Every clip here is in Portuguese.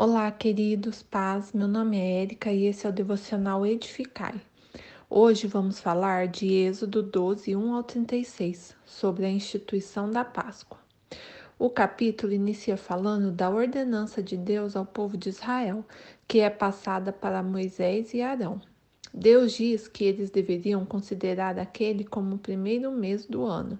Olá, queridos, paz. Meu nome é Érica e esse é o devocional Edificai. Hoje vamos falar de Êxodo 12, 1 ao 36, sobre a instituição da Páscoa. O capítulo inicia falando da ordenança de Deus ao povo de Israel, que é passada para Moisés e Arão. Deus diz que eles deveriam considerar aquele como o primeiro mês do ano,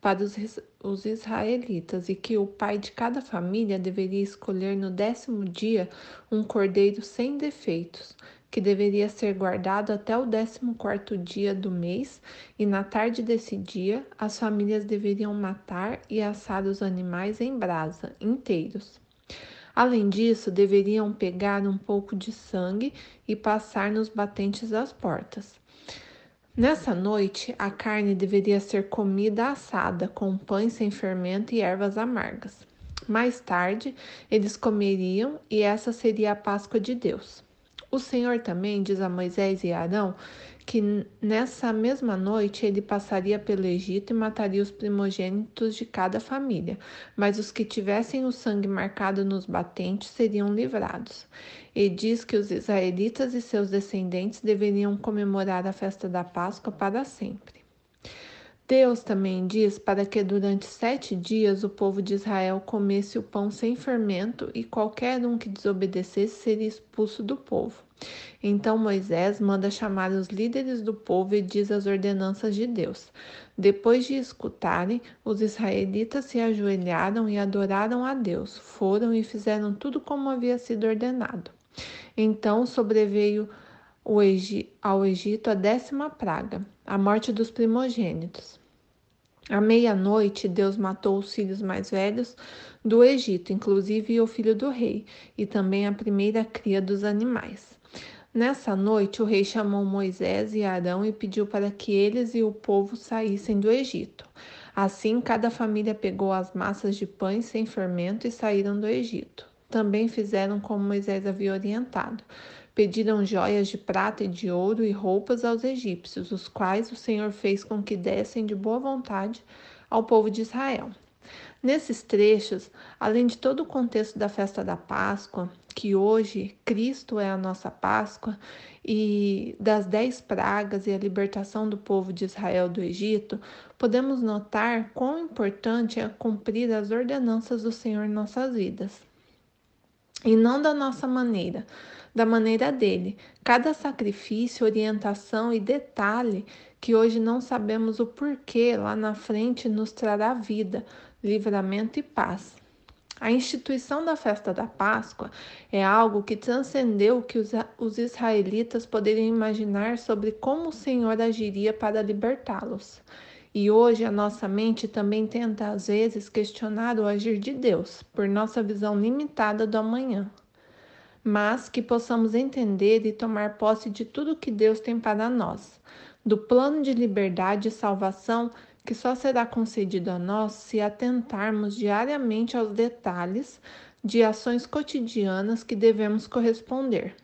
para os, os israelitas e que o pai de cada família deveria escolher no décimo dia um cordeiro sem defeitos, que deveria ser guardado até o décimo quarto dia do mês, e na tarde desse dia as famílias deveriam matar e assar os animais em brasa, inteiros. Além disso, deveriam pegar um pouco de sangue e passar nos batentes das portas. Nessa noite, a carne deveria ser comida assada com pães sem fermento e ervas amargas. Mais tarde, eles comeriam e essa seria a Páscoa de Deus. O Senhor também diz a Moisés e Arão que nessa mesma noite ele passaria pelo Egito e mataria os primogênitos de cada família, mas os que tivessem o sangue marcado nos batentes seriam livrados. E diz que os israelitas e seus descendentes deveriam comemorar a festa da Páscoa para sempre. Deus também diz para que durante sete dias o povo de Israel comesse o pão sem fermento e qualquer um que desobedecesse seria expulso do povo. Então Moisés manda chamar os líderes do povo e diz as ordenanças de Deus. Depois de escutarem, os israelitas se ajoelharam e adoraram a Deus, foram e fizeram tudo como havia sido ordenado. Então sobreveio ao Egito a décima praga, a morte dos primogênitos. À meia-noite, Deus matou os filhos mais velhos do Egito, inclusive o filho do rei, e também a primeira cria dos animais. Nessa noite, o rei chamou Moisés e Arão e pediu para que eles e o povo saíssem do Egito. Assim, cada família pegou as massas de pães sem fermento e saíram do Egito. Também fizeram como Moisés havia orientado. Pediram joias de prata e de ouro e roupas aos egípcios, os quais o Senhor fez com que dessem de boa vontade ao povo de Israel. Nesses trechos, além de todo o contexto da festa da Páscoa, que hoje Cristo é a nossa Páscoa, e das dez pragas e a libertação do povo de Israel do Egito, podemos notar quão importante é cumprir as ordenanças do Senhor em nossas vidas. E não da nossa maneira, da maneira dele. Cada sacrifício, orientação e detalhe que hoje não sabemos o porquê, lá na frente nos trará vida, livramento e paz. A instituição da festa da Páscoa é algo que transcendeu o que os, israelitas poderiam imaginar sobre como o Senhor agiria para libertá-los. E hoje a nossa mente também tenta às vezes questionar o agir de Deus por nossa visão limitada do amanhã mas que possamos entender e tomar posse de tudo que Deus tem para nós, do plano de liberdade e salvação que só será concedido a nós se atentarmos diariamente aos detalhes de ações cotidianas que devemos corresponder.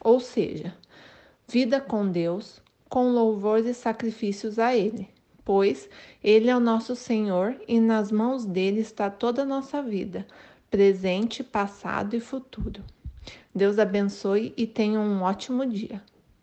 Ou seja, vida com Deus, com louvores e sacrifícios a Ele, pois Ele é o nosso Senhor e nas mãos dele está toda a nossa vida, presente, passado e futuro. Deus abençoe e tenha um ótimo dia.